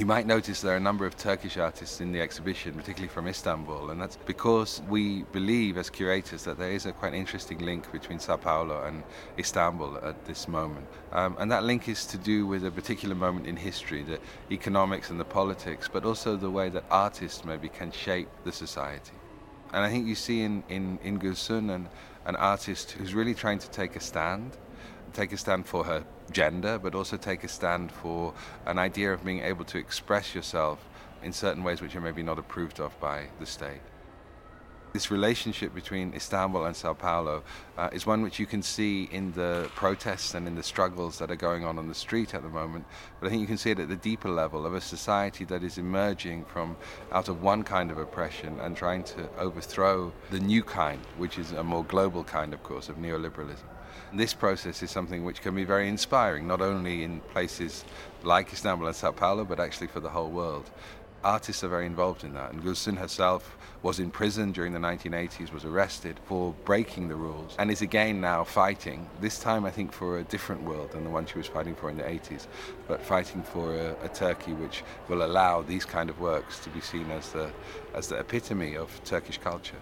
You might notice there are a number of Turkish artists in the exhibition, particularly from Istanbul, and that's because we believe as curators that there is a quite interesting link between Sao Paulo and Istanbul at this moment. Um, and that link is to do with a particular moment in history, the economics and the politics, but also the way that artists maybe can shape the society. And I think you see in, in, in Gülsün an, an artist who's really trying to take a stand take a stand for her gender, but also take a stand for an idea of being able to express yourself in certain ways which are maybe not approved of by the state. This relationship between Istanbul and Sao Paulo uh, is one which you can see in the protests and in the struggles that are going on on the street at the moment. But I think you can see it at the deeper level of a society that is emerging from out of one kind of oppression and trying to overthrow the new kind, which is a more global kind, of course, of neoliberalism. This process is something which can be very inspiring, not only in places like Istanbul and Sao Paulo, but actually for the whole world. Artists are very involved in that, and Gülsün herself was in prison during the 1980s, was arrested for breaking the rules, and is again now fighting, this time I think for a different world than the one she was fighting for in the 80s, but fighting for a, a Turkey which will allow these kind of works to be seen as the, as the epitome of Turkish culture.